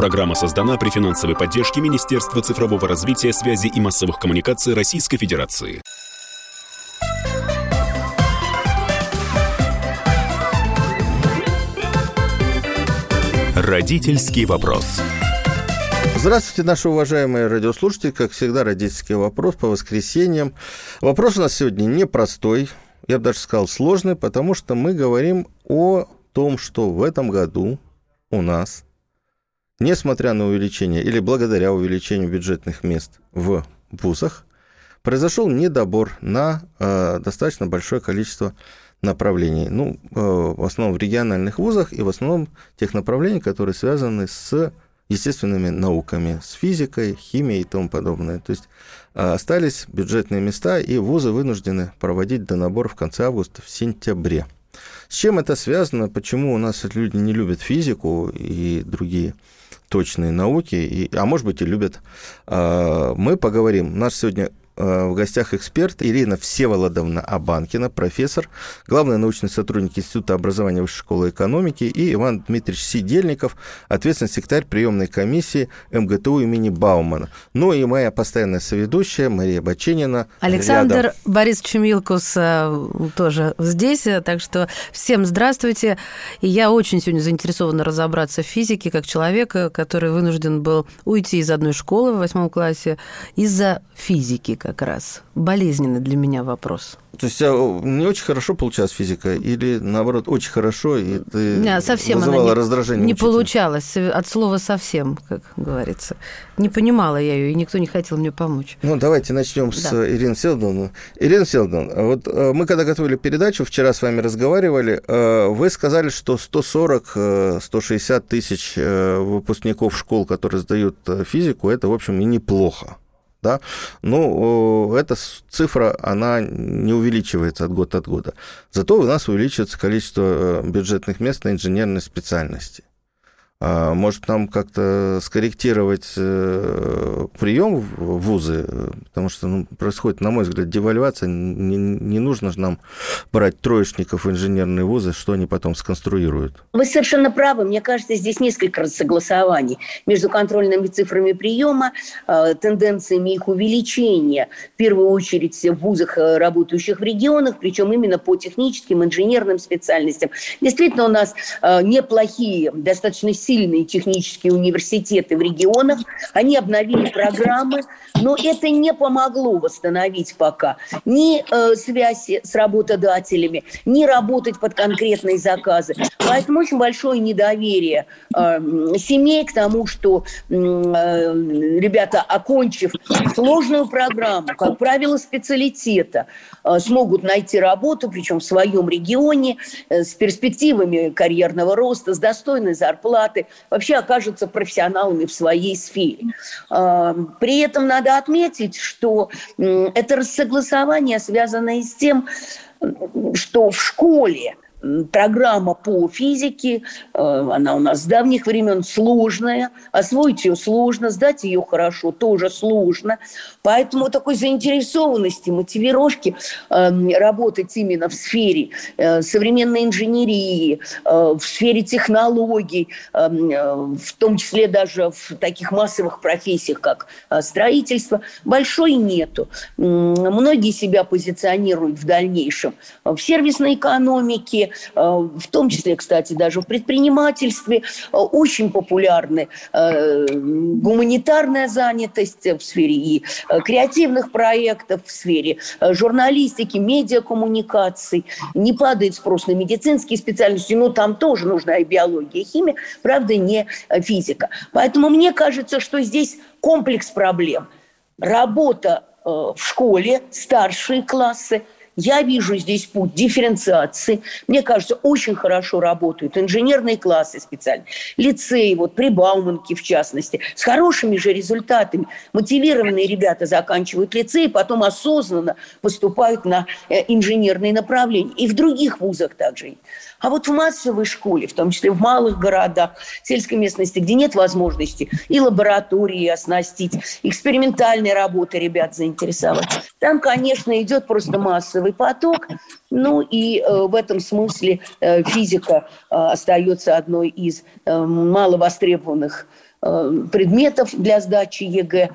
Программа создана при финансовой поддержке Министерства цифрового развития, связи и массовых коммуникаций Российской Федерации. Родительский вопрос. Здравствуйте, наши уважаемые радиослушатели. Как всегда, родительский вопрос по воскресеньям. Вопрос у нас сегодня непростой, я бы даже сказал сложный, потому что мы говорим о том, что в этом году у нас, несмотря на увеличение или благодаря увеличению бюджетных мест в вузах, произошел недобор на э, достаточно большое количество направлений. Ну, э, в основном в региональных вузах и в основном тех направлений, которые связаны с естественными науками, с физикой, химией и тому подобное. То есть э, остались бюджетные места, и вузы вынуждены проводить донабор в конце августа, в сентябре. С чем это связано? Почему у нас люди не любят физику и другие точные науки, и, а может быть и любят? Э, мы поговорим. У нас сегодня в гостях эксперт Ирина Всеволодовна Абанкина, профессор, главный научный сотрудник Института образования Высшей школы экономики, и Иван Дмитриевич Сидельников, ответственный секретарь приемной комиссии МГТУ имени Баумана. Ну и моя постоянная соведущая Мария Баченина. Александр рядом. Борисович Милкус э, тоже здесь, э, так что всем здравствуйте. И я очень сегодня заинтересована разобраться в физике, как человек, который вынужден был уйти из одной школы в восьмом классе из-за физики, как раз. Болезненный для меня вопрос. То есть не очень хорошо получалась физика, или наоборот очень хорошо, и ты не, совсем вызывала она не, раздражение? Не учителя? получалось, от слова совсем, как говорится. Не понимала я ее, и никто не хотел мне помочь. Ну, давайте начнем да. с Ирины Селдон. Ирина Селдон, вот э, мы когда готовили передачу, вчера с вами разговаривали, э, вы сказали, что 140-160 э, тысяч выпускников школ, которые сдают физику, это, в общем, и неплохо да, ну, эта цифра, она не увеличивается от года от года. Зато у нас увеличивается количество э, бюджетных мест на инженерной специальности. А, может, нам как-то скорректировать э, прием в вузы, потому что ну, происходит, на мой взгляд, девальвация. Не, не нужно же нам брать троечников в инженерные вузы, что они потом сконструируют. Вы совершенно правы. Мне кажется, здесь несколько согласований между контрольными цифрами приема, э, тенденциями их увеличения, в первую очередь в вузах, э, работающих в регионах, причем именно по техническим, инженерным специальностям. Действительно, у нас неплохие, достаточно сильные сильные технические университеты в регионах, они обновили программы, но это не помогло восстановить пока ни э, связи с работодателями, ни работать под конкретные заказы. Поэтому очень большое недоверие э, семей к тому, что э, ребята, окончив сложную программу, как правило, специалитета, э, смогут найти работу, причем в своем регионе, э, с перспективами карьерного роста, с достойной зарплатой, кандидаты вообще окажутся профессионалами в своей сфере. А, при этом надо отметить, что это рассогласование связано и с тем, что в школе программа по физике, э, она у нас с давних времен сложная, освоить ее сложно, сдать ее хорошо тоже сложно. Поэтому такой заинтересованности, мотивировки эм, работать именно в сфере э, современной инженерии, э, в сфере технологий, эм, в том числе даже в таких массовых профессиях, как строительство, большой нету. Многие себя позиционируют в дальнейшем в сервисной экономике, Э, в том числе, кстати, даже в предпринимательстве, э, очень популярны э, гуманитарная занятость в сфере и креативных проектов, в сфере журналистики, медиакоммуникаций. Не падает спрос на медицинские специальности, но там тоже нужна и биология, и химия, правда, не физика. Поэтому мне кажется, что здесь комплекс проблем. Работа в школе, старшие классы – я вижу здесь путь дифференциации. Мне кажется, очень хорошо работают инженерные классы специально, лицеи, вот при Бауманке в частности, с хорошими же результатами. Мотивированные ребята заканчивают лицей, потом осознанно поступают на э, инженерные направления. И в других вузах также. А вот в массовой школе, в том числе в малых городах, сельской местности, где нет возможности и лаборатории оснастить, экспериментальной работы ребят заинтересовать, там, конечно, идет просто массовый поток. Ну и э, в этом смысле э, физика э, остается одной из э, маловостребованных э, предметов для сдачи ЕГЭ.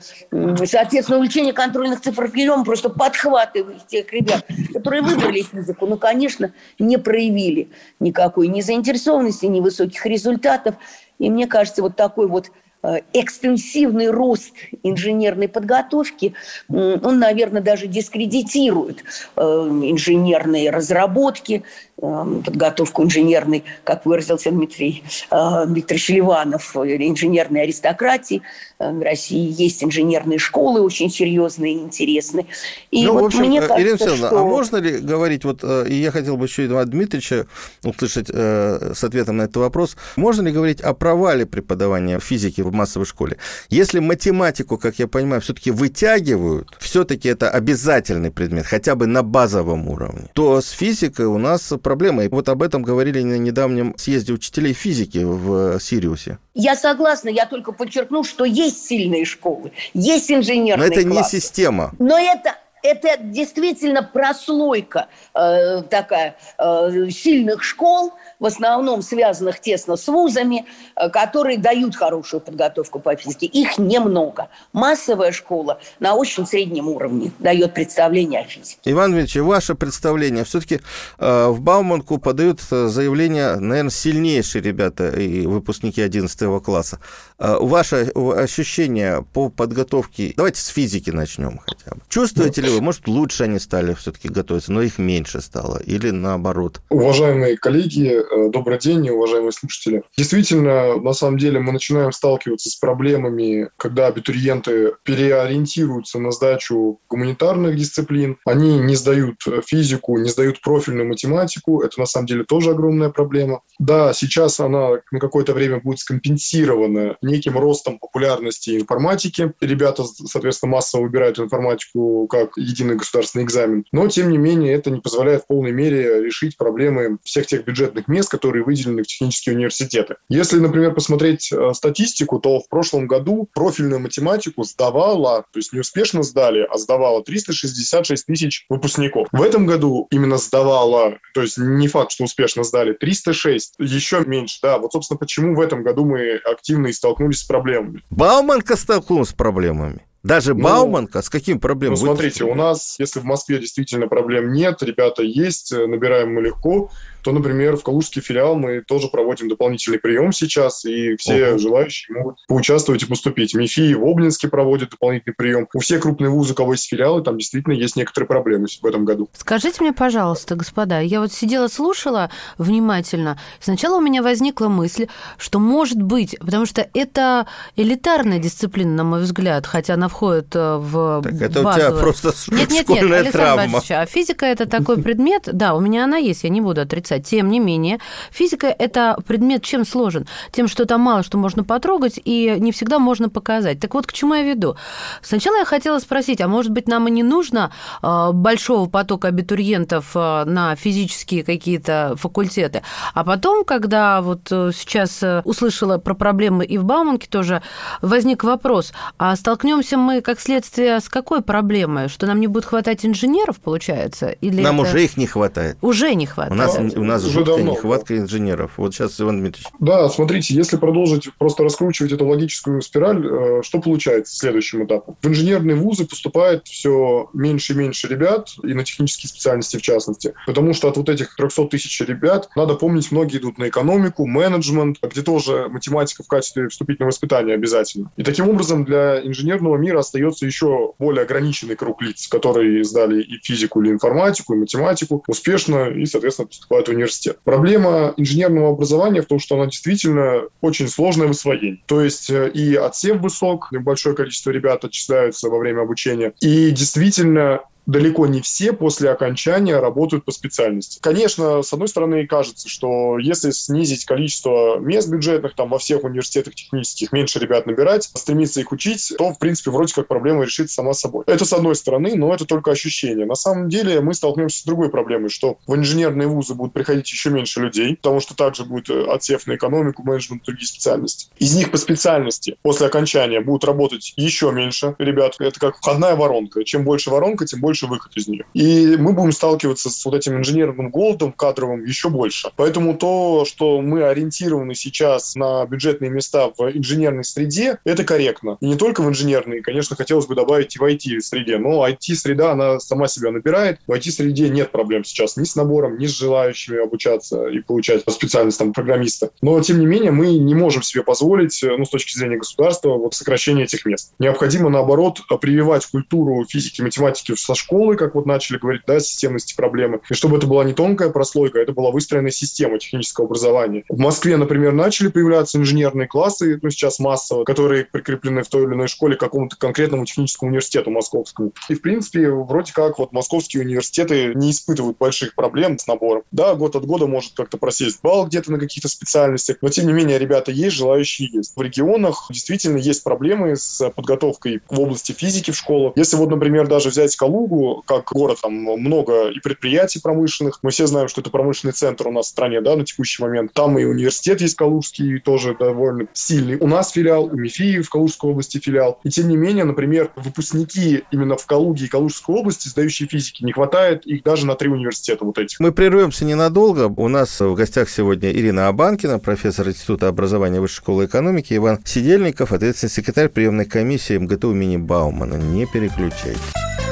Соответственно, увеличение контрольных цифр приема просто подхватывает тех ребят, которые выбрали физику, но, конечно, не проявили никакой ни заинтересованности, ни высоких результатов. И мне кажется, вот такой вот Э, экстенсивный рост инженерной подготовки, он, наверное, даже дискредитирует э, инженерные разработки, Эм, подготовку инженерной, как выразился Дмитрий э, Викторович Ливанов, инженерной аристократии. Э, в России есть инженерные школы очень серьезные и интересные. И ну, вот в общем, мне э, кажется, Ирина Алексеевна, что... а можно ли говорить, вот, и я хотел бы еще Ивана Дмитриевича услышать э, с ответом на этот вопрос, можно ли говорить о провале преподавания физики в массовой школе? Если математику, как я понимаю, все-таки вытягивают, все-таки это обязательный предмет, хотя бы на базовом уровне, то с физикой у нас проблема. И вот об этом говорили на недавнем съезде учителей физики в Сириусе. Я согласна, я только подчеркну, что есть сильные школы, есть инженерные Но это классы. не система. Но это это действительно прослойка э, такая э, сильных школ, в основном связанных тесно с вузами, э, которые дают хорошую подготовку по физике. Их немного. Массовая школа на очень среднем уровне дает представление о физике. Иван Дмитриевич, ваше представление. Все-таки э, в Бауманку подают э, заявление, наверное, сильнейшие ребята и выпускники 11 класса. Э, ваше ощущение по подготовке... Давайте с физики начнем хотя бы. Чувствуете ли вы, может, лучше они стали все-таки готовиться, но их меньше стало, или наоборот? Уважаемые коллеги, э, добрый день, уважаемые слушатели. Действительно, на самом деле мы начинаем сталкиваться с проблемами, когда абитуриенты переориентируются на сдачу гуманитарных дисциплин, они не сдают физику, не сдают профильную математику, это на самом деле тоже огромная проблема. Да, сейчас она на какое-то время будет скомпенсирована неким ростом популярности информатики. Ребята, соответственно, массово выбирают информатику как единый государственный экзамен. Но, тем не менее, это не позволяет в полной мере решить проблемы всех тех бюджетных мест, которые выделены в технические университеты. Если, например, посмотреть э, статистику, то в прошлом году профильную математику сдавала, то есть не успешно сдали, а сдавала 366 тысяч выпускников. В этом году именно сдавала, то есть не факт, что успешно сдали, 306, еще меньше, да. Вот, собственно, почему в этом году мы активно и столкнулись с проблемами. Бауманка столкнулась с проблемами. Даже ну, Бауманка с какими проблемами? Ну, смотрите, у нас, если в Москве действительно проблем нет, ребята есть, э, набираем мы легко, то, например, в Калужский филиал мы тоже проводим дополнительный прием сейчас, и все uh желающие могут поучаствовать и поступить. МИФИ в Обнинске проводит дополнительный прием. У всех крупных вузов, у кого есть филиалы, там действительно есть некоторые проблемы в этом году. Скажите мне, пожалуйста, господа, я вот сидела, слушала внимательно. Сначала у меня возникла мысль, что может быть, потому что это элитарная дисциплина, на мой взгляд, хотя она входит э, в Так это базовую... у тебя просто нет, нет, нет, Александр травма. а физика – это такой предмет, да, у меня она есть, я не буду отрицать, отрицать. Тем не менее, физика – это предмет чем сложен? Тем, что там мало что можно потрогать и не всегда можно показать. Так вот, к чему я веду? Сначала я хотела спросить, а может быть, нам и не нужно а, большого потока абитуриентов а, на физические какие-то факультеты? А потом, когда вот э, сейчас э, услышала про проблемы и в Бауманке тоже, возник вопрос, а столкнемся мы как следствие с какой проблемой? Что нам не будет хватать инженеров, получается? Или нам это... уже их не хватает. Уже не хватает. У нас у нас Уже жуткая давно, нехватка инженеров. Вот сейчас, Иван Дмитриевич. Да, смотрите, если продолжить просто раскручивать эту логическую спираль, э, что получается следующим этапом? В инженерные вузы поступает все меньше и меньше ребят, и на технические специальности в частности. Потому что от вот этих 300 тысяч ребят, надо помнить, многие идут на экономику, менеджмент, где тоже математика в качестве вступительного испытания обязательно. И таким образом для инженерного мира остается еще более ограниченный круг лиц, которые сдали и физику, или информатику, и математику успешно, и, соответственно, поступают в университет. Проблема инженерного образования в том, что она действительно очень сложная в освоении. То есть э, и отсев высок, большое количество ребят отчисляются во время обучения, и действительно далеко не все после окончания работают по специальности. Конечно, с одной стороны, кажется, что если снизить количество мест бюджетных, там во всех университетах технических меньше ребят набирать, стремиться их учить, то, в принципе, вроде как проблема решится сама собой. Это с одной стороны, но это только ощущение. На самом деле мы столкнемся с другой проблемой, что в инженерные вузы будут приходить еще меньше людей, потому что также будет э, отсев на экономику, менеджмент, другие специальности. Из них по специальности после окончания будут работать еще меньше ребят. Это как входная воронка. Чем больше воронка, тем больше больше выход из нее. И мы будем сталкиваться с вот этим инженерным голодом кадровым еще больше. Поэтому то, что мы ориентированы сейчас на бюджетные места в инженерной среде, это корректно. И не только в инженерной, конечно, хотелось бы добавить и в IT-среде, но IT-среда, она сама себя набирает. В IT-среде нет проблем сейчас ни с набором, ни с желающими обучаться и получать специальность там, программиста. Но, тем не менее, мы не можем себе позволить, ну, с точки зрения государства, вот сокращение этих мест. Необходимо, наоборот, прививать культуру физики, математики со школы, как вот начали говорить, да, системности проблемы. И чтобы это была не тонкая прослойка, это была выстроенная система технического образования. В Москве, например, начали появляться инженерные классы, ну, сейчас массово, которые прикреплены в той или иной школе к какому-то конкретному техническому университету московскому. И, в принципе, вроде как вот московские университеты не испытывают больших проблем с набором. Да, год от года может как-то просесть балл где-то на каких-то специальностях, но, тем не менее, ребята есть, желающие есть. В регионах действительно есть проблемы с подготовкой в области физики в школах. Если вот, например, даже взять Калугу, как город, там много и предприятий промышленных, мы все знаем, что это промышленный центр у нас в стране, да, на текущий момент. Там и университет есть Калужский, тоже довольно сильный. У нас филиал, у МИФИ в Калужской области филиал. И тем не менее, например, выпускники именно в Калуге и Калужской области, сдающие физики, не хватает их даже на три университета вот этих. Мы прервемся ненадолго. У нас в гостях сегодня Ирина Абанкина, профессор Института образования Высшей школы экономики, Иван Сидельников, ответственный секретарь приемной комиссии МГТУ имени Баумана. Не переключайтесь.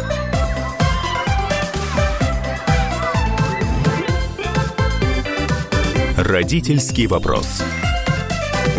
Родительский вопрос.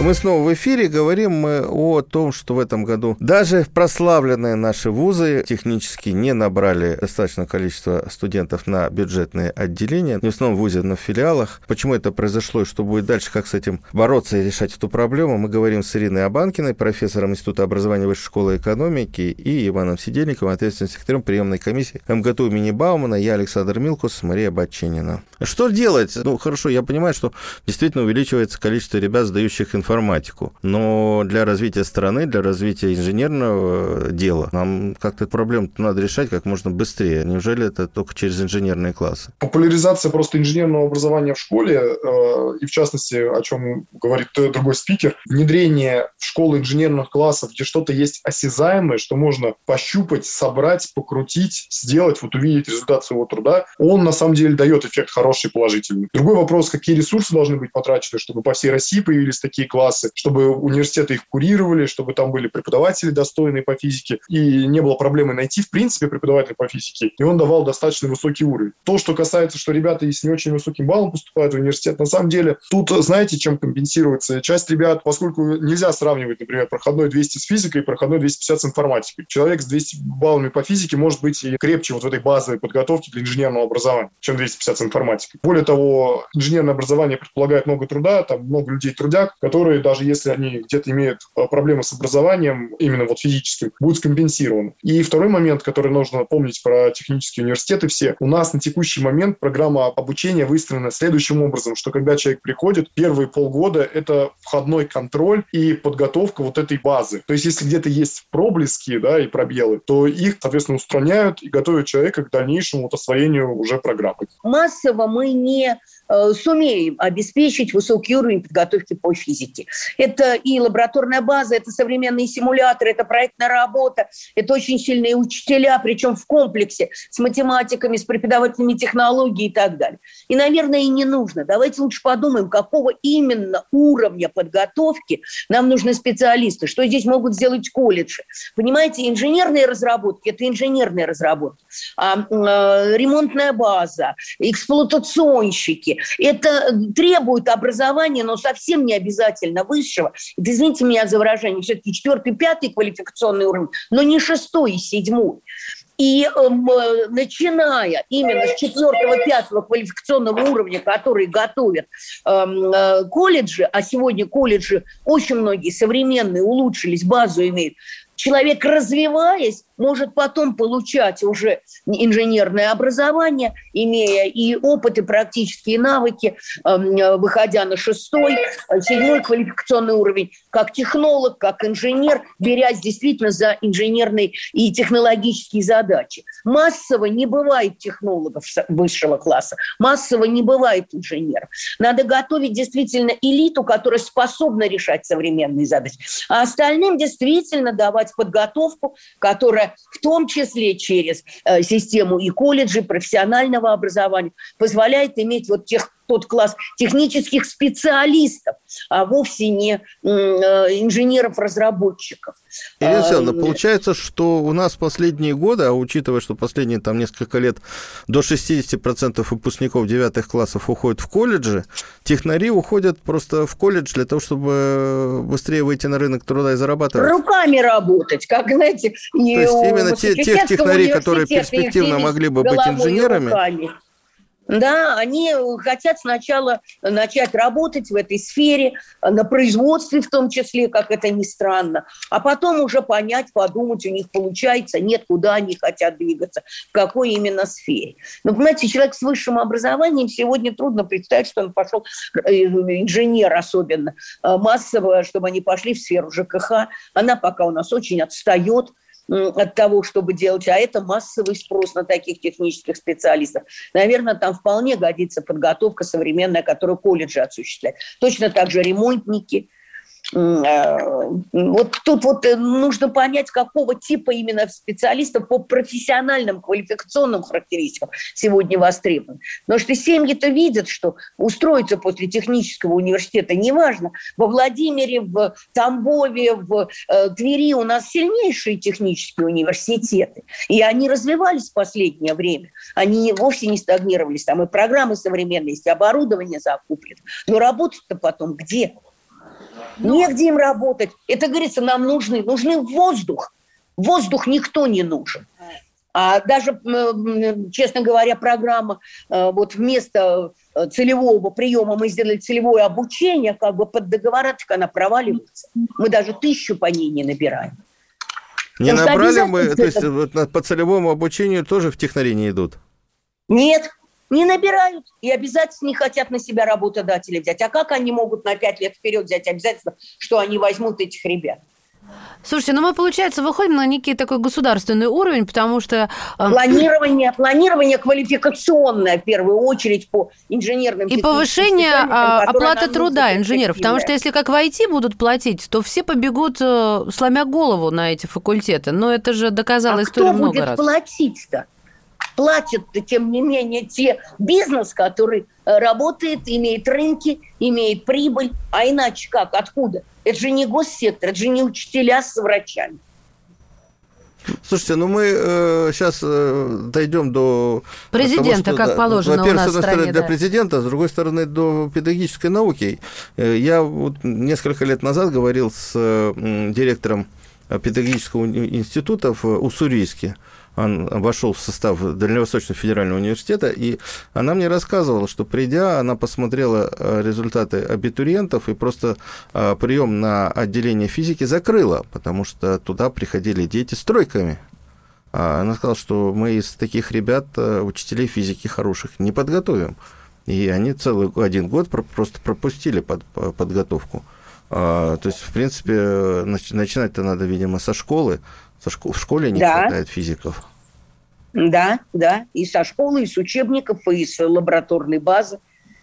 Мы снова в эфире говорим мы о том, что в этом году даже прославленные наши вузы технически не набрали достаточное количество студентов на бюджетные отделения. Не в основном в вузе, но в филиалах. Почему это произошло и что будет дальше, как с этим бороться и решать эту проблему, мы говорим с Ириной Абанкиной, профессором Института образования Высшей школы экономики, и Иваном Сидельниковым, ответственным секретарем приемной комиссии МГТУ имени Баумана. Я Александр Милкус, Мария Батчинина. Что делать? Ну, хорошо, я понимаю, что действительно увеличивается количество ребят, сдающих информатику. Но для развития страны, для развития инженерного дела, нам как-то эту проблему надо решать как можно быстрее. Неужели это только через инженерные классы? Популяризация просто инженерного образования в школе, э, и в частности, о чем говорит другой спикер, внедрение в школы инженерных классов, где что-то есть осязаемое, что можно пощупать, собрать, покрутить, сделать, вот увидеть результат своего труда, он на самом деле дает эффект хороший, положительный. Другой вопрос, какие ресурсы должны быть потрачены, чтобы по всей России появились такие классы, чтобы университеты их курировали, чтобы там были преподаватели достойные по физике, и не было проблемы найти, в принципе, преподавателя по физике, и он давал достаточно высокий уровень. То, что касается, что ребята с не очень высоким баллом поступают в университет, на самом деле, тут знаете, чем компенсируется? Часть ребят, поскольку нельзя сравнивать, например, проходной 200 с физикой и проходной 250 с информатикой. Человек с 200 баллами по физике может быть и крепче вот в этой базовой подготовке для инженерного образования, чем 250 с информатикой. Более того, инженерное образование предполагает много труда, там много людей трудяг, которые которые, даже если они где-то имеют а, проблемы с образованием, именно вот физическим, будут скомпенсированы. И второй момент, который нужно помнить про технические университеты все, у нас на текущий момент программа обучения выстроена следующим образом, что когда человек приходит, первые полгода это входной контроль и подготовка вот этой базы. То есть если где-то есть проблески да, и пробелы, то их, соответственно, устраняют и готовят человека к дальнейшему вот освоению уже программы. Массово мы не Э, сумеем обеспечить высокий уровень подготовки по физике. Это и лабораторная база, это современные симуляторы, это проектная работа, это очень сильные учителя, причем в комплексе с математиками, с преподавателями технологий и так далее. И, наверное, и не нужно. Давайте лучше подумаем, какого именно уровня подготовки нам нужны специалисты, что здесь могут сделать колледжи. Понимаете, инженерные разработки – это инженерные разработки, а э, ремонтная база, эксплуатационщики, это требует образования, но совсем не обязательно высшего. Это, извините меня за выражение, все-таки четвертый, пятый квалификационный уровень, но не шестой и седьмой. И э, начиная именно с четвертого-пятого квалификационного уровня, который готовят эм, э, колледжи, а сегодня колледжи очень многие современные улучшились, базу имеют, человек, развиваясь, может потом получать уже инженерное образование, имея и опыт, и практические навыки, эм, выходя на шестой, э, седьмой квалификационный уровень, как технолог, как инженер, берясь действительно за инженерные и технологические задачи. Массово не бывает технологов высшего класса, массово не бывает инженеров. Надо готовить действительно элиту, которая способна решать современные задачи, а остальным действительно давать подготовку, которая которая в том числе через э, систему и колледжей, профессионального образования позволяет иметь вот тех тот класс технических специалистов, а вовсе не э, инженеров-разработчиков. Ирина Александровна, а, получается, что у нас последние годы, а учитывая, что последние там несколько лет до 60% выпускников девятых классов уходят в колледжи, технари уходят просто в колледж для того, чтобы быстрее выйти на рынок труда и зарабатывать. Руками работать, как, знаете... То есть именно те, тех технарей, которые перспективно могли бы быть инженерами. Да, они хотят сначала начать работать в этой сфере, на производстве в том числе, как это ни странно, а потом уже понять, подумать, у них получается, нет, куда они хотят двигаться, в какой именно сфере. Но, понимаете, человек с высшим образованием сегодня трудно представить, что он пошел, э, инженер особенно, э, массово, чтобы они пошли в сферу ЖКХ. Она пока у нас очень отстает, от того, чтобы делать, а это массовый спрос на таких технических специалистов. Наверное, там вполне годится подготовка современная, которую колледжи осуществляют. Точно так же ремонтники – вот тут вот э, нужно понять, какого типа именно специалистов по профессиональным квалификационным характеристикам сегодня востребован. Потому что семьи-то видят, что устроиться после технического университета неважно. Во Владимире, в Тамбове, в э, Твери у нас сильнейшие технические университеты. И они развивались в последнее время. Они вовсе не стагнировались. Там и программы современные есть, и оборудование закуплено. Но работать-то потом где? Но... Негде им работать. Это, говорится, нам нужны. Нужны воздух. Воздух никто не нужен. А даже, честно говоря, программа э, вот вместо э, целевого приема мы сделали целевое обучение, как бы под договора, она проваливается. Мы даже тысячу по ней не набираем. Не Потому набрали мы, то есть вот по целевому обучению тоже в технари не идут? Нет, не набирают и обязательно не хотят на себя работодателя взять. А как они могут на пять лет вперед взять обязательно, что они возьмут этих ребят? Слушайте, ну мы, получается, выходим на некий такой государственный уровень, потому что... Э, планирование, планирование квалификационное, в первую очередь, по инженерным... И повышение а, оплаты труда инженеров, потому что если как в IT будут платить, то все побегут, э, сломя голову на эти факультеты. Но это же доказала а история много раз. кто будет платить-то? Платят, тем не менее, те бизнес, который э, работает, имеет рынки, имеет прибыль. А иначе как? Откуда? Это же не госсектор, это же не учителя с врачами. Слушайте, ну мы э, сейчас э, дойдем до президента, того, что, как да, положено во-первых, у нас с одной стране, стороны, да. для президента, с другой стороны, до педагогической науки. Э, я вот несколько лет назад говорил с э, директором педагогического института в Уссурийске он вошел в состав Дальневосточного федерального университета, и она мне рассказывала, что придя, она посмотрела э, результаты абитуриентов и просто э, прием на отделение физики закрыла, потому что туда приходили дети с тройками. А она сказала, что мы из таких ребят э, учителей физики хороших не подготовим. И они целый один год просто пропустили под, подготовку. А, то есть, в принципе, начинать-то надо, видимо, со школы. В школе не да. хватает физиков. Да, да, и со школы, и с учебников, и с лабораторной базы.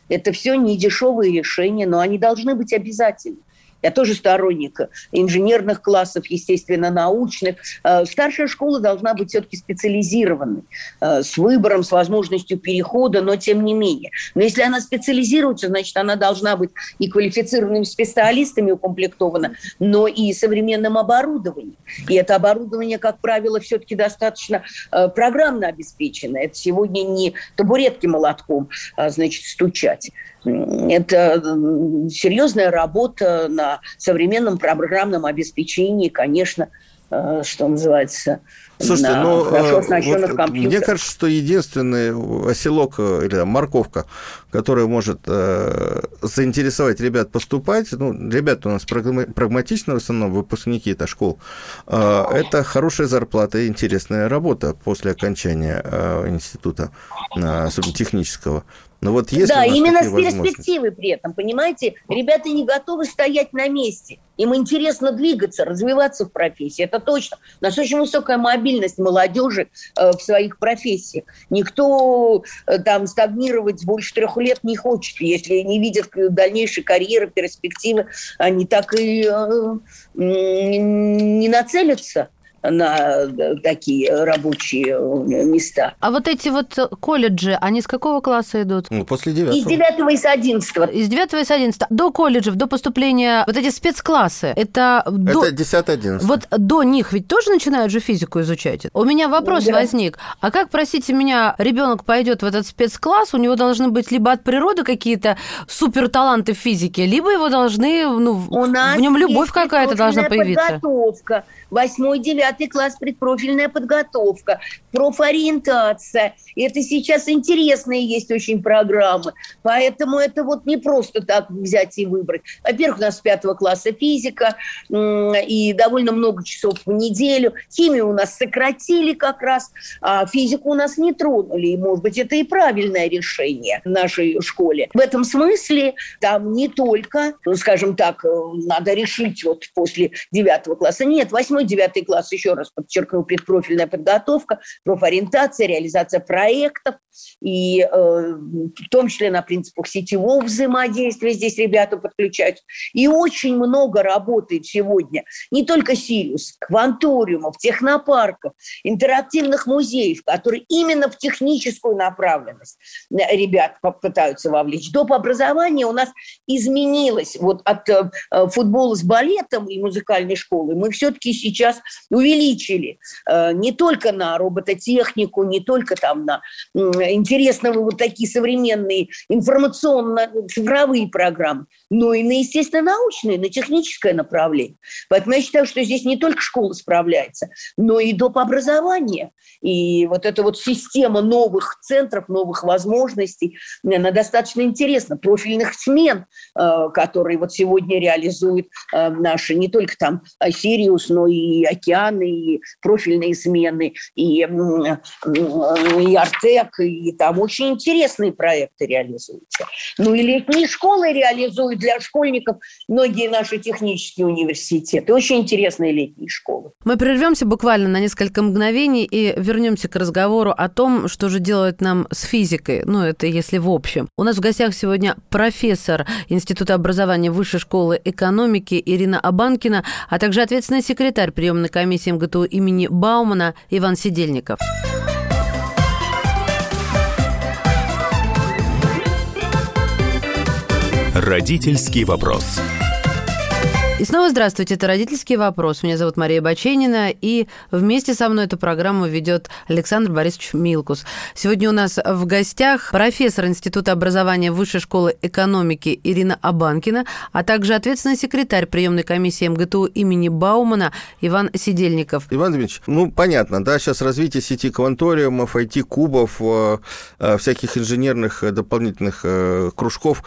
Это все не дешевые решения, но они должны быть обязательны. Я тоже сторонник инженерных классов, естественно, научных. Э, старшая школа должна быть все-таки специализированной, э, с выбором, с возможностью перехода, но тем не менее. Но если она специализируется, значит, она должна быть и квалифицированными специалистами укомплектована, но и современным оборудованием. И это оборудование, как правило, все-таки достаточно э, программно обеспечено. Это сегодня не табуретки молотком, а, значит, стучать. Это серьезная работа на современном программном обеспечении, конечно, э, что называется, Слушайте, на ну, хорошо оснащенных вот Мне кажется, что единственный оселок э, или там, морковка, которая может э, заинтересовать ребят поступать, ну, ребята у нас прагматичные в основном, выпускники это школ, э, это хорошая зарплата и интересная работа после окончания э, института, э, особенно технического. Но вот если да, именно с перспективой при этом, понимаете, ребята не готовы стоять на месте. Им интересно двигаться, развиваться в профессии, это точно. У нас очень высокая мобильность молодежи э, в своих профессиях. Никто э, там стагнировать больше трех лет не хочет, если не видят дальнейшей карьеры, перспективы, они так и э, не нацелятся на такие рабочие места. А вот эти вот колледжи, они с какого класса идут? Ну, после девятого. Из девятого и с одиннадцатого. Из девятого и с одиннадцатого. До колледжев, до поступления, вот эти спецклассы, это... Это десятый-одиннадцатый. Вот до них ведь тоже начинают же физику изучать? У меня вопрос да. возник. А как, простите меня, ребенок пойдет в этот спецкласс, у него должны быть либо от природы какие-то супер таланты в физике, либо его должны, ну, у в нем любовь какая-то должна появиться. Подготовка. Восьмой, девятый класс предпрофильная подготовка, профориентация. И это сейчас интересные есть очень программы. Поэтому это вот не просто так взять и выбрать. Во-первых, у нас с пятого класса физика и довольно много часов в неделю. Химию у нас сократили как раз, а физику у нас не тронули. И, может быть, это и правильное решение в нашей школе. В этом смысле там не только, ну, скажем так, надо решить вот после девятого класса. Нет, восьмой, девятый класс, еще раз подчеркну, предпрофильная подготовка, профориентация, реализация проектов, и э, в том числе на принципах сетевого взаимодействия здесь ребята подключаются. И очень много работает сегодня не только Сириус, кванториумов, технопарков, интерактивных музеев, которые именно в техническую направленность ребят попытаются вовлечь. Доп. образование у нас изменилось вот от э, футбола с балетом и музыкальной школы. Мы все-таки сейчас увеличили э, не только на робототехнику, не только там на интересные вот такие современные информационно-цифровые программы, но и на, естественно, научные, на техническое направление. Поэтому я считаю, что здесь не только школа справляется, но и доп. образование. И вот эта вот система новых центров, новых возможностей, она достаточно интересна. Профильных смен, э, которые вот сегодня реализуют э, наши не только там Сириус, но и океаны, и профильные смены, и, и Артек, и там очень интересные проекты реализуются. Ну и летние школы реализуют для школьников многие наши технические университеты. Очень интересные летние школы. Мы прервемся буквально на несколько мгновений и вернемся к разговору о том, что же делать нам с физикой. Ну, это если в общем. У нас в гостях сегодня профессор Института образования Высшей школы экономики Ирина Абанкина, а также ответственный секретарь приемной комиссии МГТУ имени Баумана Иван Сидельников. Родительский вопрос. И снова здравствуйте, это «Родительский вопрос». Меня зовут Мария Баченина, и вместе со мной эту программу ведет Александр Борисович Милкус. Сегодня у нас в гостях профессор Института образования Высшей школы экономики Ирина Абанкина, а также ответственный секретарь приемной комиссии МГТУ имени Баумана Иван Сидельников. Иван Дмитриевич, ну, понятно, да, сейчас развитие сети кванториумов, IT-кубов, э, э, всяких инженерных э, дополнительных кружков,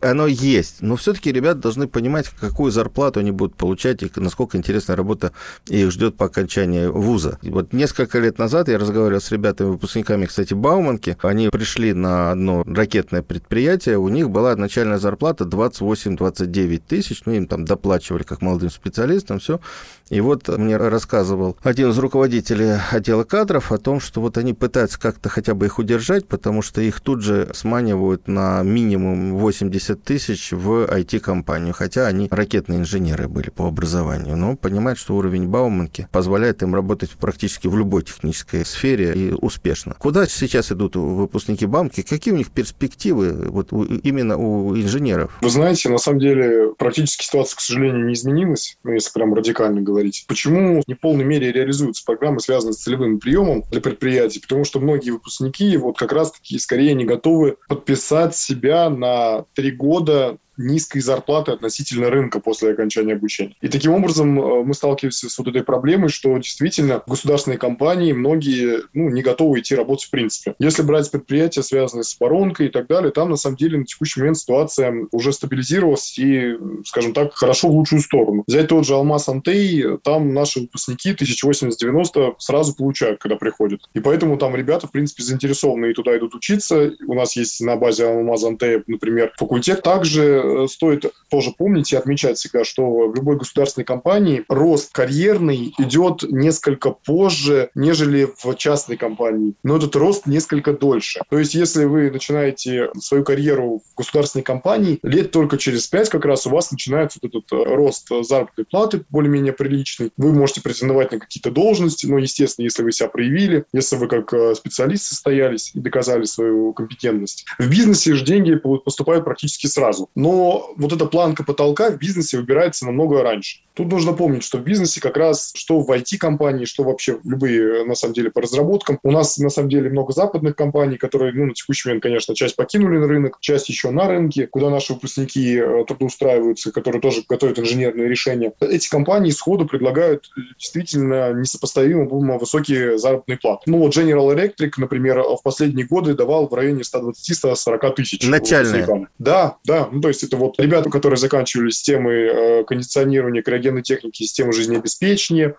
оно есть, но все-таки ребята должны понимать, какую какую зарплату они будут получать и насколько интересная работа их ждет по окончании вуза. И вот несколько лет назад я разговаривал с ребятами, выпускниками, кстати, Бауманки. Они пришли на одно ракетное предприятие, у них была начальная зарплата 28-29 тысяч, ну, им там доплачивали как молодым специалистам, все. И вот мне рассказывал один из руководителей отдела кадров о том, что вот они пытаются как-то хотя бы их удержать, потому что их тут же сманивают на минимум 80 тысяч в IT-компанию, хотя они ракетные инженеры были по образованию, но понимают, что уровень Бауманки позволяет им работать практически в любой технической сфере и успешно. Куда сейчас идут выпускники Бауманки? Какие у них перспективы вот именно у инженеров? Вы знаете, на самом деле практически ситуация, к сожалению, не изменилась, ну, если прям радикально говорить. Почему в неполной мере реализуются программы, связанные с целевым приемом для предприятий? Потому что многие выпускники вот как раз-таки скорее не готовы подписать себя на три года низкой зарплаты относительно рынка после окончания обучения. И таким образом э, мы сталкиваемся с вот этой проблемой, что действительно государственные компании, многие ну, не готовы идти работать в принципе. Если брать предприятия, связанные с воронкой и так далее, там на самом деле на текущий момент ситуация уже стабилизировалась и, скажем так, хорошо в лучшую сторону. Взять тот же Алмаз Антей, там наши выпускники 1080-90 сразу получают, когда приходят. И поэтому там ребята, в принципе, заинтересованы и туда идут учиться. У нас есть на базе Алмаз Антея, например, факультет. Также э, стоит тоже помнить и отмечать всегда, что в любой государственной компании рост карьерный идет несколько позже, нежели в частной компании. Но этот рост несколько дольше. То есть, если вы начинаете свою карьеру в государственной компании, лет только через пять как раз у вас начинается вот этот э, рост заработной платы более-менее приличный. Вы можете претендовать на какие-то должности, но, естественно, если вы себя проявили, если вы как э, специалист состоялись и доказали свою компетентность. В бизнесе же деньги поступают практически сразу. Но вот эта планка потолка в бизнесе выбирается намного раньше. Тут нужно помнить, что в бизнесе как раз, что в IT-компании, что вообще любые, на самом деле, по разработкам. У нас, на самом деле, много западных компаний, которые, ну, на текущий момент, конечно, часть покинули на рынок, часть еще на рынке, куда наши выпускники э, трудоустраиваются, которые тоже готовят инженерные решения. Эти компании сходу предлагают э, действительно несопоставимо высокие заработные платы. Ну, вот General Electric, например, в последние годы давал в районе 120-140 тысяч. Начальные. Да, да. Ну, то есть это вот ребята, которые заканчивали системы э, кондиционирования, криогенной техники, системы жизнеобеспечения,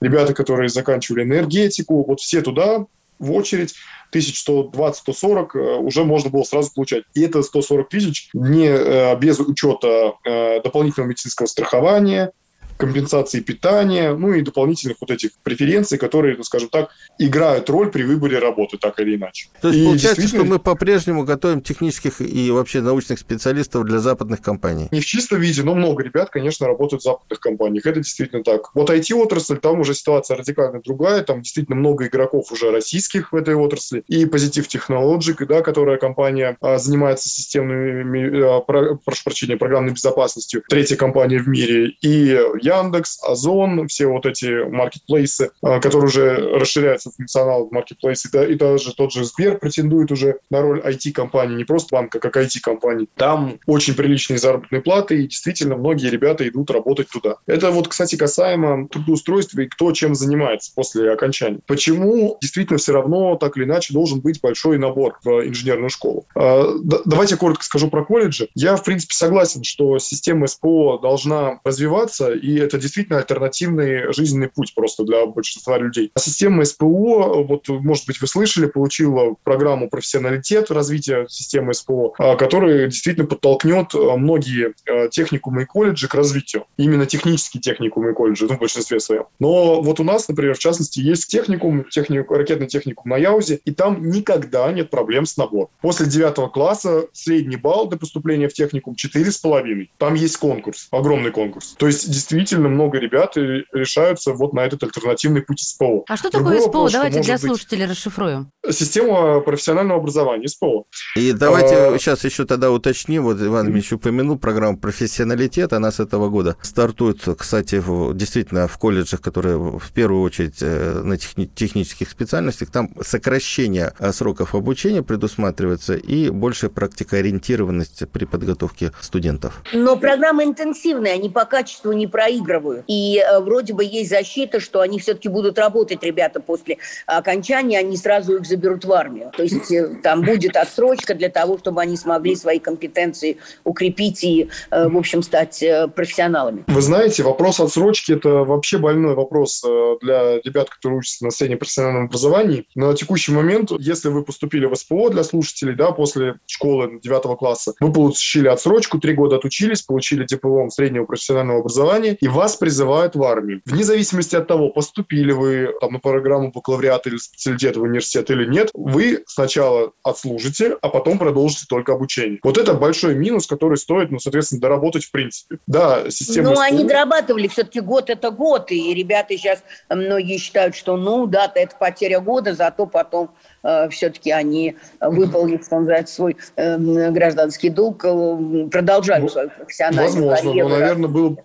ребята, которые заканчивали энергетику, вот все туда в очередь 1120-140 э, уже можно было сразу получать. И это 140 тысяч не э, без учета дополнительного медицинского страхования, компенсации питания, ну и дополнительных вот этих преференций, которые, ну, скажем так, играют роль при выборе работы, так или иначе. То есть и получается, действительно... что мы по-прежнему готовим технических и вообще научных специалистов для западных компаний? Не в чистом виде, но много ребят, конечно, работают в западных компаниях. Это действительно так. Вот IT-отрасль, там уже ситуация радикально другая, там действительно много игроков уже российских в этой отрасли. И Positive Technologic, да, которая компания а, занимается системными, а, про, прошу прощения, программной безопасностью, третья компания в мире, и Яндекс, Озон, все вот эти маркетплейсы, а, которые уже расширяются функционал маркетплейса, и даже тот же Сбер претендует уже на роль IT-компании, не просто банка, как IT-компании. Там очень приличные заработные платы, и действительно многие ребята идут работать туда. Это вот, кстати, касаемо трудоустройства и кто чем занимается после окончания. Почему действительно все равно так или иначе должен быть большой набор в инженерную школу? А, давайте коротко скажу про колледжи. Я, в принципе, согласен, что система СПО должна развиваться, и это действительно альтернативный жизненный путь просто для большинства людей. А система СПО, вот, может быть, вы слышали, получила программу «Профессионалитет» развития системы СПО, а, которая действительно подтолкнет а, многие а, техникумы и колледжи к развитию. Именно технические техникумы и колледжи, ну, в большинстве своем. Но вот у нас, например, в частности, есть техникум, техник, ракетный техникум на Яузе, и там никогда нет проблем с набором. После девятого класса средний балл для поступления в техникум 4,5. Там есть конкурс, огромный конкурс. То есть, действительно, действительно много ребят решаются вот на этот альтернативный путь СПО. А что такое СПО? Вопрос, Давайте для слушателей быть... расшифруем. Система профессионального образования, СПО. И давайте а... сейчас еще тогда уточним, вот Иван Ильич упомянул программу «Профессионалитет», она с этого года стартует, кстати, в, действительно в колледжах, которые в первую очередь э, на техни- технических специальностях, там сокращение э, сроков обучения предусматривается и большая практикоориентированность при подготовке студентов. Но программа интенсивная, они по качеству не проигрывают проигрывают. И э, вроде бы есть защита, что они все-таки будут работать, ребята, после окончания, они сразу их заберут в армию. То есть э, там будет отсрочка для того, чтобы они смогли свои компетенции укрепить и, э, в общем, стать профессионалами. Вы знаете, вопрос отсрочки – это вообще больной вопрос для ребят, которые учатся на среднем профессиональном образовании. На текущий момент, если вы поступили в СПО для слушателей, да, после школы 9 класса, вы получили отсрочку, три года отучились, получили диплом среднего профессионального образования, и вас призывают в армию. Вне зависимости от того, поступили вы там, на программу бакалавриата или специалитета в университет или нет, вы сначала отслужите, а потом продолжите только обучение. Вот это большой минус, который стоит, ну, соответственно, доработать в принципе. Да, система... Ну, они дорабатывали, все-таки год это год, и ребята сейчас многие считают, что, ну, да, это потеря года, зато потом э, все-таки они, выполнив, что называется, свой э, гражданский долг, э, продолжали ну, свою профессиональную Возможно, карьеру. но, наверное, было бы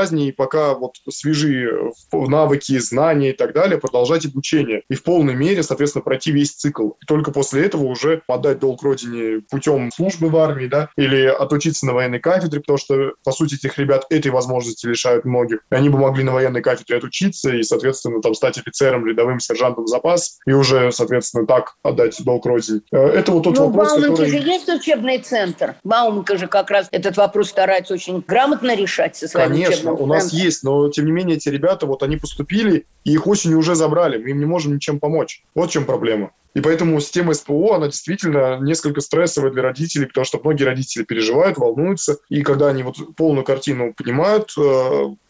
целесообразнее, пока вот свежие навыки, знания и так далее, продолжать обучение. И в полной мере, соответственно, пройти весь цикл. И только после этого уже отдать долг родине путем службы в армии, да, или отучиться на военной кафедре, потому что, по сути, этих ребят этой возможности лишают многих. И они бы могли на военной кафедре отучиться и, соответственно, там стать офицером, рядовым сержантом запас, и уже, соответственно, так отдать долг родине. Э, это вот тот ну, вопрос, Бауманке который... же есть учебный центр. Бауманка же как раз этот вопрос старается очень грамотно решать со своим Конечно, у нас есть, но тем не менее эти ребята, вот они поступили, и их осенью уже забрали, мы им не можем ничем помочь. Вот в чем проблема. И поэтому система СПО, она действительно несколько стрессовая для родителей, потому что многие родители переживают, волнуются, и когда они вот полную картину понимают, э,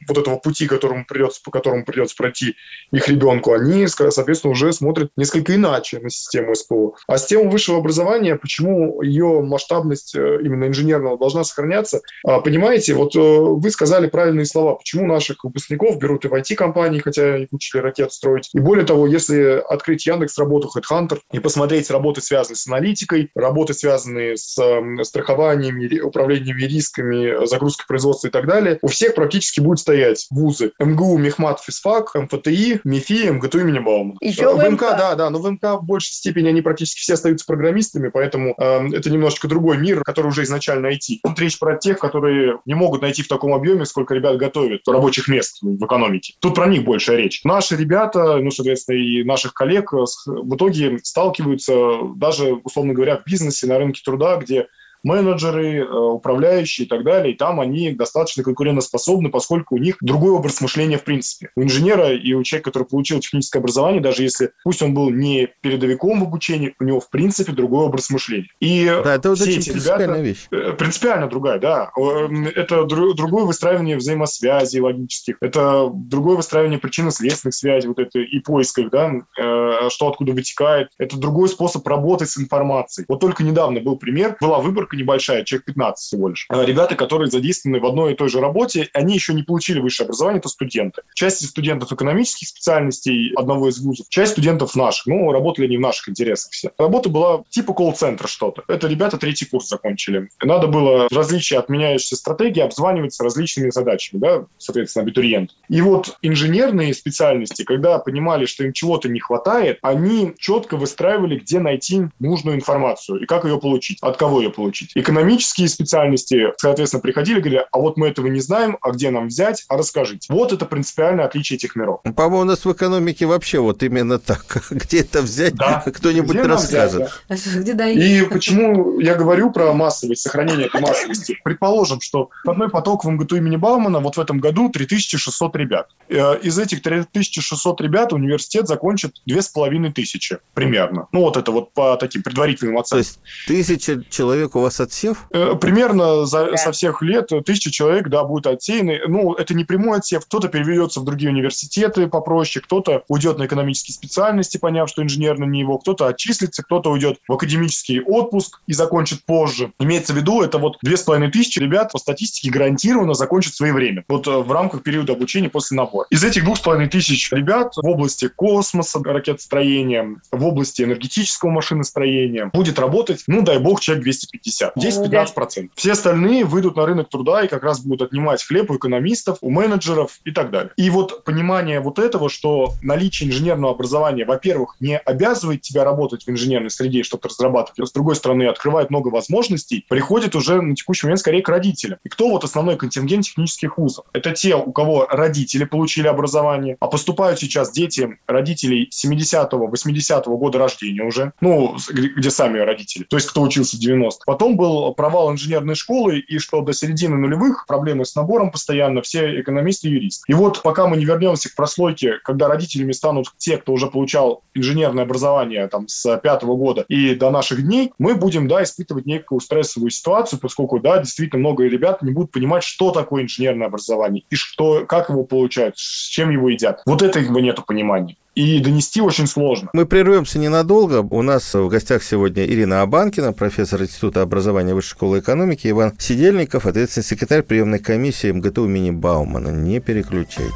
вот этого пути, которому придется, по которому придется пройти их ребенку, они, соответственно, уже смотрят несколько иначе на систему СПО. А система высшего образования, почему ее масштабность э, именно инженерного должна сохраняться? А, понимаете, вот э, вы сказали правильные слова, почему наших выпускников берут и в IT-компании, хотя их учили ракет строить. И более того, если открыть Яндекс работу HeadHunter и посмотреть работы, связанные с аналитикой, работы, связанные с страхованием, управлением рисками, загрузкой производства и так далее, у всех практически будет стоять вузы МГУ, Мехмат, Физфак, МФТИ, МИФИ, МГТУ имени Баумана. Еще в МК, да, да, но в МК в большей степени они практически все остаются программистами, поэтому э, это немножечко другой мир, который уже изначально IT. Тут речь про тех, которые не могут найти в таком объеме, сколько ребят готовят рабочих мест в экономике. Тут про них большая речь. Наши ребята, ну, соответственно, и наших коллег в итоге сталкиваются даже, условно говоря, в бизнесе, на рынке труда, где менеджеры, э, управляющие и так далее, и там они достаточно конкурентоспособны, поскольку у них другой образ мышления в принципе. У инженера и у человека, который получил техническое образование, даже если, пусть он был не передовиком в обучении, у него в принципе другой образ мышления. И да, это вот очень принципиальная ребята, вещь. Э, принципиально другая, да. Это другое выстраивание взаимосвязей логических, это другое выстраивание причинно-следственных связей, вот это и поисков, да, э, что откуда вытекает. Это другой способ работать с информацией. Вот только недавно был пример, была выборка выборка небольшая, человек 15 всего лишь. Ребята, которые задействованы в одной и той же работе, они еще не получили высшее образование, это студенты. Часть студентов экономических специальностей одного из вузов, часть студентов наших. Ну, работали они в наших интересах все. Работа была типа колл-центра что-то. Это ребята третий курс закончили. Надо было различия отменяющиеся стратегии обзваниваться различными задачами, да, соответственно, абитуриент. И вот инженерные специальности, когда понимали, что им чего-то не хватает, они четко выстраивали, где найти нужную информацию и как ее получить, от кого ее получить получить. Экономические специальности, соответственно, приходили, говорили, а вот мы этого не знаем, а где нам взять, а расскажите. Вот это принципиальное отличие этих миров. Ну, по-моему, у нас в экономике вообще вот именно так. Где это взять, да. кто-нибудь где расскажет. Взять, да. И почему я говорю про массовость, сохранение этой массовости? Предположим, что одной поток в МГТУ имени Баумана вот в этом году 3600 ребят. Э, из этих 3600 ребят университет закончит 2500 примерно. Ну, вот это вот по таким предварительным оценкам. То есть тысяча человек у вас вас отсев? Э, примерно за, да. со всех лет тысяча человек, да, будет отсеяны. Ну, это не прямой отсев. Кто-то переведется в другие университеты попроще, кто-то уйдет на экономические специальности, поняв, что инженерно не его, кто-то отчислится, кто-то уйдет в академический отпуск и закончит позже. Имеется в виду, это вот две с половиной тысячи ребят по статистике гарантированно закончат своевременно. Вот э, в рамках периода обучения после набора. Из этих двух с половиной тысяч ребят в области космоса, ракетостроения, в области энергетического машиностроения будет работать, ну, дай бог, человек 250 50. 10-15%. Все остальные выйдут на рынок труда и как раз будут отнимать хлеб у экономистов, у менеджеров и так далее. И вот понимание вот этого, что наличие инженерного образования, во-первых, не обязывает тебя работать в инженерной среде и что-то разрабатывать, а с другой стороны, открывает много возможностей, приходит уже на текущий момент скорее к родителям. И кто вот основной контингент технических вузов? Это те, у кого родители получили образование, а поступают сейчас дети родителей 70-го, 80-го года рождения уже, ну, где сами родители, то есть кто учился в 90 Потом Потом был провал инженерной школы, и что до середины нулевых проблемы с набором постоянно, все экономисты и юристы. И вот пока мы не вернемся к прослойке, когда родителями станут те, кто уже получал инженерное образование там, с пятого года и до наших дней, мы будем, да, испытывать некую стрессовую ситуацию, поскольку, да, действительно много ребят не будут понимать, что такое инженерное образование и что, как его получают, с чем его едят. Вот этого нету понимания и донести очень сложно. Мы прервемся ненадолго. У нас в гостях сегодня Ирина Абанкина, профессор Института образования Высшей школы экономики, Иван Сидельников, ответственный секретарь приемной комиссии МГТУ имени Баумана. Не переключайтесь.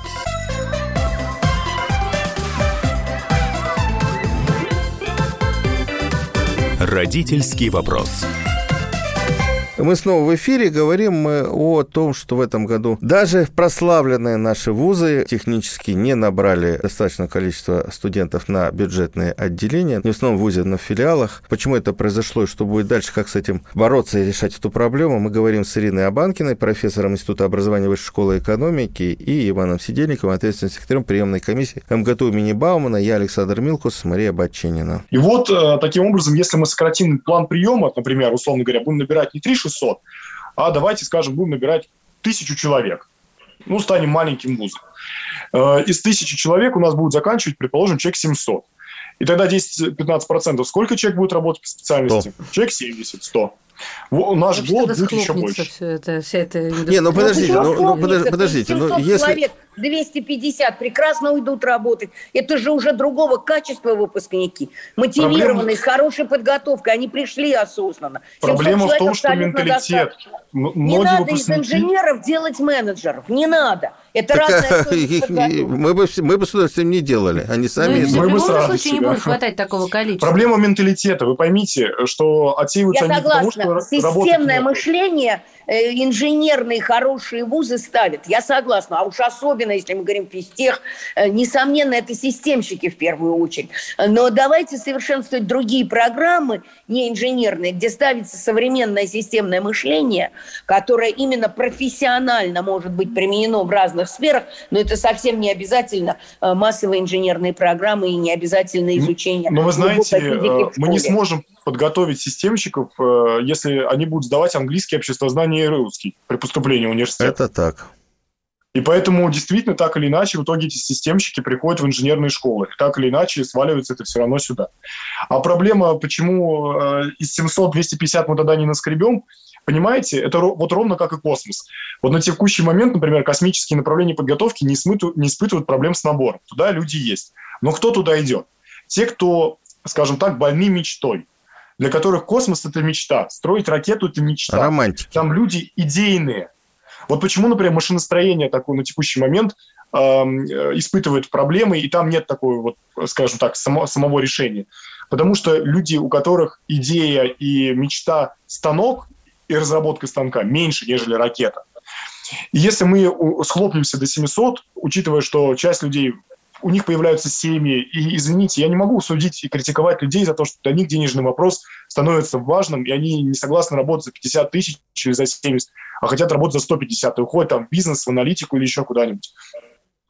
Родительский вопрос. Мы снова в эфире говорим мы о том, что в этом году даже прославленные наши вузы технически не набрали достаточное количество студентов на бюджетные отделения, не в основном вузе, но в филиалах. Почему это произошло и что будет дальше, как с этим бороться и решать эту проблему, мы говорим с Ириной Абанкиной, профессором Института образования Высшей школы экономики, и Иваном Сидельниковым, ответственным секретарем приемной комиссии МГТУ имени Баумана, я Александр Милкус, Мария Батченина. И вот э, таким образом, если мы сократим план приема, например, условно говоря, будем набирать не 3 600, а давайте, скажем, будем набирать тысячу человек. Ну, станем маленьким вузом. Э, из тысячи человек у нас будут заканчивать, предположим, человек 700. и тогда 10-15%. Сколько человек будет работать по специальности? 100. Человек 70, 100. Наш год будет еще больше. Все это, вся эта Не, ну подождите, ну, ну подождите, подождите ну, если... человек 250 прекрасно уйдут работать. Это же уже другого качества выпускники. Мотивированные, Проблема... с хорошей подготовкой. Они пришли осознанно. Проблема в том, что менталитет. Не надо выпускники... из инженеров делать менеджеров. Не надо. Это так, разная их, мы, бы, мы бы с удовольствием не делали. Они сами... Ну, мы в любом случае не будет хватать такого количества. Проблема менталитета. Вы поймите, что отсеиваются Я они согласна. потому, что Системное мышление – Э, инженерные хорошие вузы ставят. Я согласна. А уж особенно, если мы говорим физтех, э, несомненно, это системщики в первую очередь. Но давайте совершенствовать другие программы, не инженерные, где ставится современное системное мышление, которое именно профессионально может быть применено в разных сферах, но это совсем не обязательно э, массовые инженерные программы и не обязательно изучение. Но вы знаете, мы не сможем подготовить системщиков, э, если они будут сдавать английский, обществознание и русский при поступлении в университет. Это так. И поэтому действительно так или иначе в итоге эти системщики приходят в инженерные школы. Так или иначе сваливается это все равно сюда. А проблема, почему э, из 700-250 мы тогда не наскребем, понимаете, это вот ровно как и космос. Вот на текущий момент, например, космические направления подготовки не, смыту, не испытывают проблем с набором. Туда люди есть. Но кто туда идет? Те, кто, скажем так, больны мечтой для которых космос – это мечта, строить ракету – это мечта. Романтики. Там люди идейные. Вот почему, например, машиностроение такое на текущий момент э, испытывает проблемы, и там нет такой вот, скажем так, само, самого решения. Потому что люди, у которых идея и мечта станок и разработка станка меньше, нежели ракета. И если мы схлопнемся до 700, учитывая, что часть людей у них появляются семьи. И, извините, я не могу судить и критиковать людей за то, что для них денежный вопрос становится важным, и они не согласны работать за 50 тысяч или за 70, а хотят работать за 150, и уходят там в бизнес, в аналитику или еще куда-нибудь.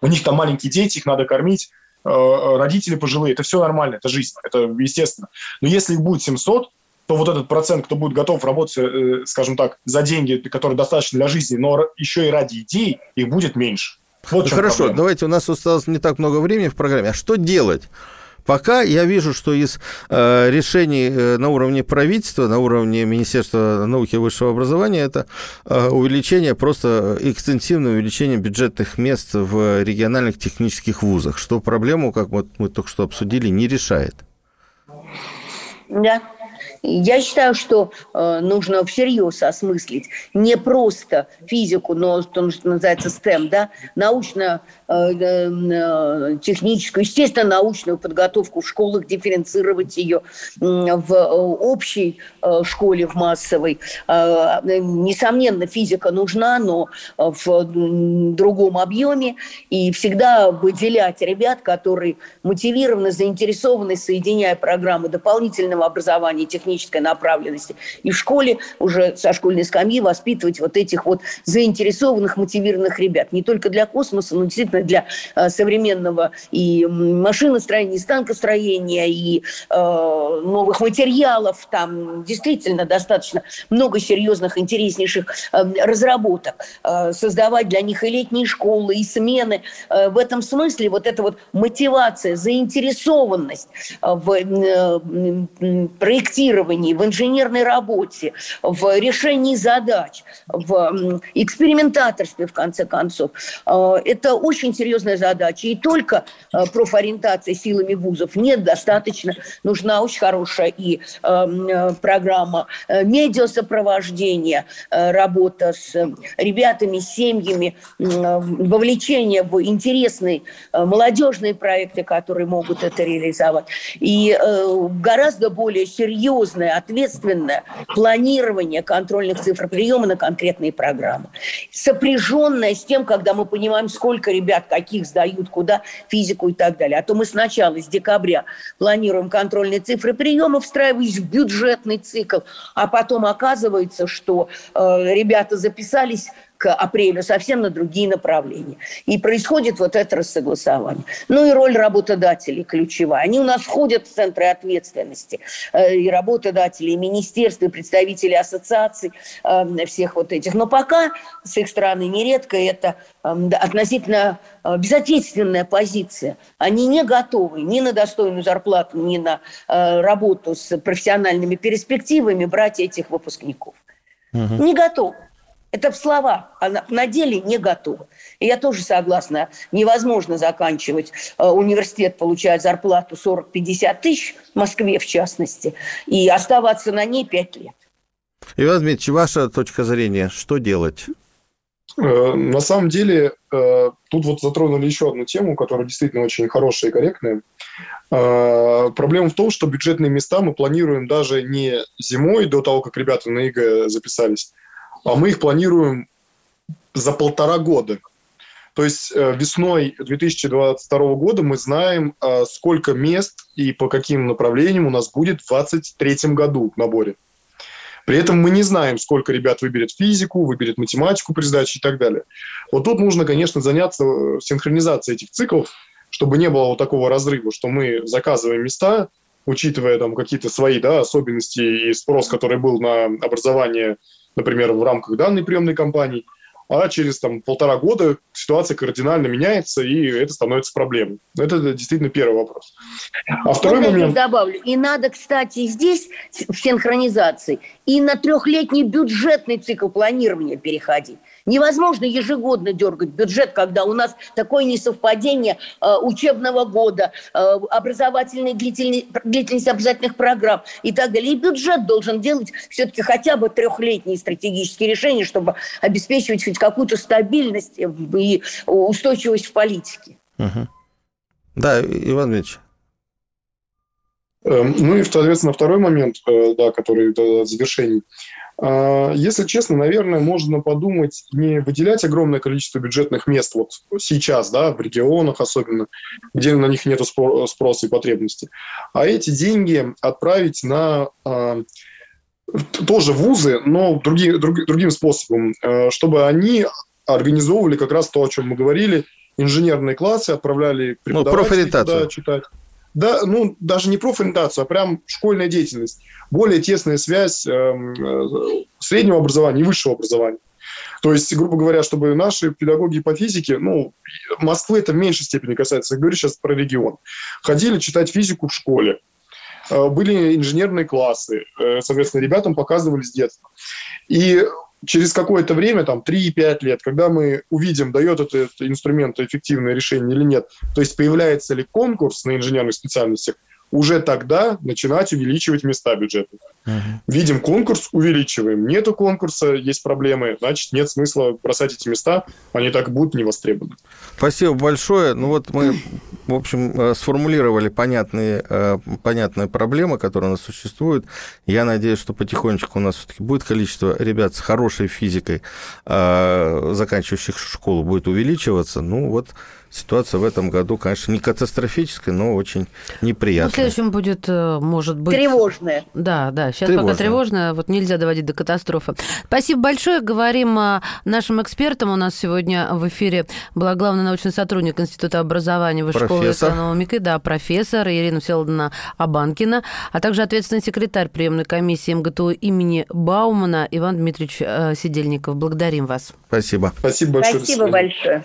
У них там маленькие дети, их надо кормить, э, родители пожилые, это все нормально, это жизнь, это естественно. Но если их будет 700, то вот этот процент, кто будет готов работать, э, скажем так, за деньги, которые достаточно для жизни, но еще и ради идей, их будет меньше. Вот ну, хорошо, проблема. давайте, у нас осталось не так много времени в программе. А что делать? Пока я вижу, что из э, решений э, на уровне правительства, на уровне Министерства науки и высшего образования, это э, увеличение, просто экстенсивное увеличение бюджетных мест в региональных технических вузах, что проблему, как вот мы только что обсудили, не решает. Да, я считаю, что э, нужно всерьез осмыслить не просто физику, но то, что называется STEM, да, научно техническую, естественно, научную подготовку в школах, дифференцировать ее в э, общей школе, в массовой. Несомненно, физика нужна, но в другом объеме. И всегда выделять ребят, которые мотивированы, заинтересованы, соединяя программы дополнительного образования и технической направленности. И в школе уже со школьной скамьи воспитывать вот этих вот заинтересованных, мотивированных ребят. Не только для космоса, но действительно для э, современного и машиностроения, и станкостроения, и э, новых материалов. Там действительно достаточно много серьезных, интереснейших э, разработок. Создавать для них и летние школы, и смены. В этом смысле вот эта вот мотивация, заинтересованность в проектировании, в инженерной работе, в решении задач, в экспериментаторстве, в конце концов. Это очень очень серьезная задача. И только э, профориентация силами вузов нет достаточно. Нужна очень хорошая и эм, э, программа э, медиасопровождения, работа с ребятами, с семьями, вовлечение в интересные молодежные проекты, которые могут это реализовать. И гораздо более серьезное, ответственное планирование контрольных цифр приема на конкретные программы. Сопряженное с тем, когда мы понимаем, сколько ребят ребят, каких сдают, куда, физику и так далее. А то мы сначала с декабря планируем контрольные цифры приема, встраиваясь в бюджетный цикл, а потом оказывается, что э, ребята записались к апрелю совсем на другие направления. И происходит вот это рассогласование. Ну и роль работодателей ключевая. Они у нас входят в центры ответственности. Э, и работодатели, и министерства, и представители ассоциаций э, всех вот этих. Но пока с их стороны нередко это эм, относительно э, безответственная позиция. Они не готовы ни на достойную зарплату, ни на работу с профессиональными перспективами брать этих выпускников. Угу. Не готовы. Это в словах, а на, деле не готово. И я тоже согласна, невозможно заканчивать э, университет, получать зарплату 40-50 тысяч, в Москве в частности, и оставаться на ней 5 лет. Иван Дмитриевич, ваша точка зрения, что делать? Э, на самом деле, э, тут вот затронули еще одну тему, которая действительно очень хорошая и корректная. Проблема в том, что бюджетные места мы планируем даже не зимой, до того, как ребята на ЕГЭ записались, а мы их планируем за полтора года. То есть э, весной 2022 года мы знаем, э, сколько мест и по каким направлениям у нас будет в 2023 году в наборе. При этом мы не знаем, сколько ребят выберет физику, выберет математику при сдаче и так далее. Вот тут нужно, конечно, заняться э, синхронизацией этих циклов, чтобы не было вот такого разрыва, что мы заказываем места, учитывая там какие-то свои да, особенности и спрос, который был на образование например, в рамках данной приемной кампании, а через там, полтора года ситуация кардинально меняется, и это становится проблемой. Это действительно первый вопрос. А второй вот момент... добавлю. И надо, кстати, здесь в синхронизации и на трехлетний бюджетный цикл планирования переходить. Невозможно ежегодно дергать бюджет, когда у нас такое несовпадение э, учебного года, э, образовательной длительности, длительности обязательных программ и так далее. И бюджет должен делать все-таки хотя бы трехлетние стратегические решения, чтобы обеспечивать хоть какую-то стабильность и устойчивость в политике. Угу. Да, Иван Ильич. Эм, ну и, соответственно, второй момент, э, да, который в завершении – если честно, наверное, можно подумать не выделять огромное количество бюджетных мест вот сейчас, да, в регионах особенно, где на них нет спроса и потребности, а эти деньги отправить на а, тоже вузы, но други, друг, другим способом, а, чтобы они организовывали как раз то, о чем мы говорили, инженерные классы, отправляли ну, преподавателей ну, туда читать. Да, ну, даже не профориентацию, а прям школьная деятельность более тесная связь эм, э, среднего образования и высшего образования. То есть, грубо говоря, чтобы наши педагоги по физике, ну, Москвы это в меньшей степени касается, я говорю сейчас про регион, ходили читать физику в школе, э, были инженерные классы, э, соответственно, ребятам показывали с детства. И через какое-то время, там, 3-5 лет, когда мы увидим, дает этот инструмент эффективное решение или нет, то есть появляется ли конкурс на инженерных специальностях, уже тогда начинать увеличивать места бюджетных. Uh-huh. Видим конкурс, увеличиваем. Нету конкурса, есть проблемы, значит, нет смысла бросать эти места, они так будут не востребованы. Спасибо большое. Ну вот мы, в общем, э, сформулировали понятные, э, понятные проблемы, которые у нас существуют. Я надеюсь, что потихонечку у нас все-таки будет количество ребят с хорошей физикой, э, заканчивающих школу, будет увеличиваться. Ну вот ситуация в этом году, конечно, не катастрофическая, но очень неприятная. Ну, в следующем будет, э, может быть... Тревожная. Да, да, сейчас тревожная. пока тревожная, вот нельзя доводить до катастрофы. Спасибо большое. Говорим нашим экспертам. У нас сегодня в эфире была главный научный сотрудник Института образования Высшей школы экономики, да, профессор Ирина Всеволодовна Абанкина, а также ответственный секретарь приемной комиссии МГТУ имени Баумана Иван Дмитриевич э, Сидельников. Благодарим вас. Спасибо. Спасибо большое. Спасибо большое.